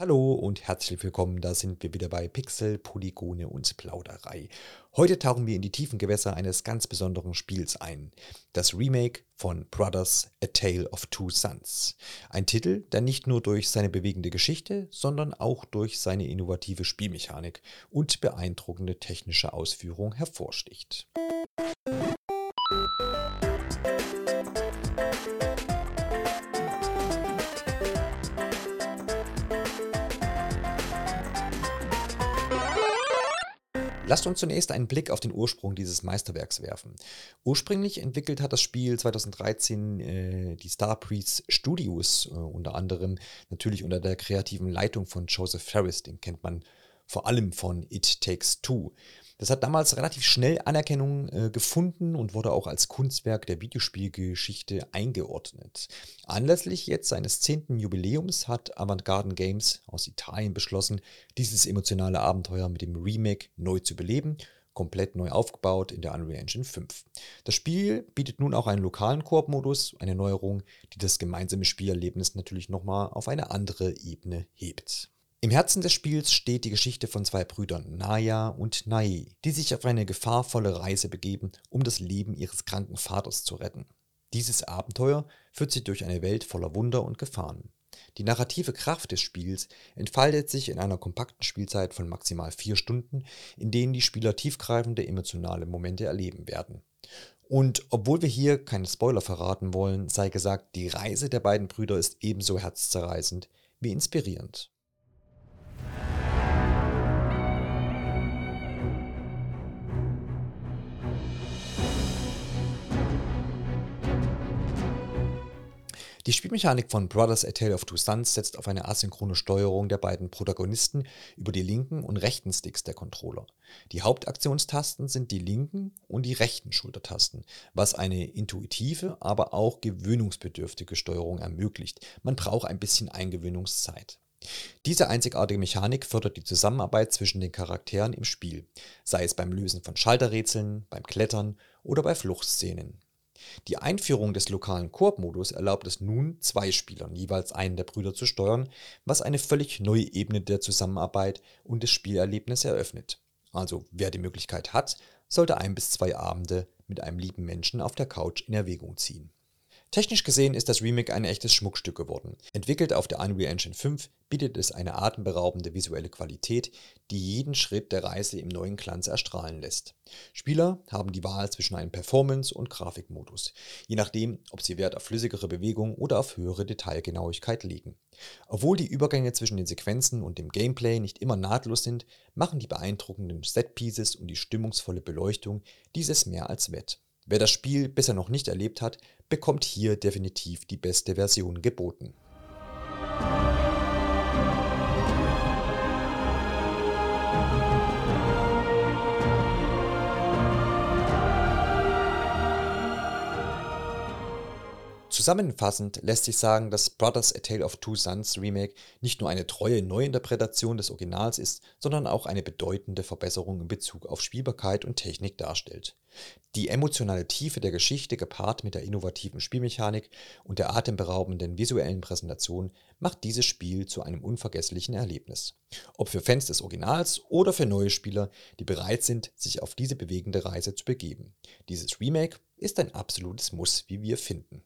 Hallo und herzlich willkommen, da sind wir wieder bei Pixel, Polygone und Plauderei. Heute tauchen wir in die tiefen Gewässer eines ganz besonderen Spiels ein. Das Remake von Brothers A Tale of Two Sons. Ein Titel, der nicht nur durch seine bewegende Geschichte, sondern auch durch seine innovative Spielmechanik und beeindruckende technische Ausführung hervorsticht. Lasst uns zunächst einen Blick auf den Ursprung dieses Meisterwerks werfen. Ursprünglich entwickelt hat das Spiel 2013 äh, die Starpriest Studios, äh, unter anderem natürlich unter der kreativen Leitung von Joseph Ferris, den kennt man vor allem von It Takes Two. Das hat damals relativ schnell Anerkennung äh, gefunden und wurde auch als Kunstwerk der Videospielgeschichte eingeordnet. Anlässlich jetzt seines 10. Jubiläums hat Avantgarde Games aus Italien beschlossen, dieses emotionale Abenteuer mit dem Remake neu zu beleben komplett neu aufgebaut in der Unreal Engine 5. Das Spiel bietet nun auch einen lokalen Koop-Modus, eine Neuerung, die das gemeinsame Spielerlebnis natürlich nochmal auf eine andere Ebene hebt. Im Herzen des Spiels steht die Geschichte von zwei Brüdern, Naya und Nae, die sich auf eine gefahrvolle Reise begeben, um das Leben ihres kranken Vaters zu retten. Dieses Abenteuer führt sie durch eine Welt voller Wunder und Gefahren. Die narrative Kraft des Spiels entfaltet sich in einer kompakten Spielzeit von maximal vier Stunden, in denen die Spieler tiefgreifende emotionale Momente erleben werden. Und obwohl wir hier keine Spoiler verraten wollen, sei gesagt, die Reise der beiden Brüder ist ebenso herzzerreißend wie inspirierend. Die Spielmechanik von Brothers A Tale of Two Sons setzt auf eine asynchrone Steuerung der beiden Protagonisten über die linken und rechten Sticks der Controller. Die Hauptaktionstasten sind die linken und die rechten Schultertasten, was eine intuitive, aber auch gewöhnungsbedürftige Steuerung ermöglicht. Man braucht ein bisschen Eingewöhnungszeit. Diese einzigartige Mechanik fördert die Zusammenarbeit zwischen den Charakteren im Spiel, sei es beim Lösen von Schalterrätseln, beim Klettern oder bei Fluchtszenen. Die Einführung des lokalen Koop-Modus erlaubt es nun, zwei Spielern jeweils einen der Brüder zu steuern, was eine völlig neue Ebene der Zusammenarbeit und des Spielerlebnisses eröffnet. Also wer die Möglichkeit hat, sollte ein bis zwei Abende mit einem lieben Menschen auf der Couch in Erwägung ziehen Technisch gesehen ist das Remake ein echtes Schmuckstück geworden. Entwickelt auf der Unreal Engine 5 bietet es eine atemberaubende visuelle Qualität, die jeden Schritt der Reise im neuen Glanz erstrahlen lässt. Spieler haben die Wahl zwischen einem Performance- und Grafikmodus, je nachdem, ob sie Wert auf flüssigere Bewegung oder auf höhere Detailgenauigkeit legen. Obwohl die Übergänge zwischen den Sequenzen und dem Gameplay nicht immer nahtlos sind, machen die beeindruckenden Setpieces und die stimmungsvolle Beleuchtung dieses mehr als wett. Wer das Spiel bisher noch nicht erlebt hat, bekommt hier definitiv die beste Version geboten. Zusammenfassend lässt sich sagen, dass Brothers A Tale of Two Sons Remake nicht nur eine treue Neuinterpretation des Originals ist, sondern auch eine bedeutende Verbesserung in Bezug auf Spielbarkeit und Technik darstellt. Die emotionale Tiefe der Geschichte gepaart mit der innovativen Spielmechanik und der atemberaubenden visuellen Präsentation macht dieses Spiel zu einem unvergesslichen Erlebnis. Ob für Fans des Originals oder für neue Spieler, die bereit sind, sich auf diese bewegende Reise zu begeben. Dieses Remake ist ein absolutes Muss, wie wir finden.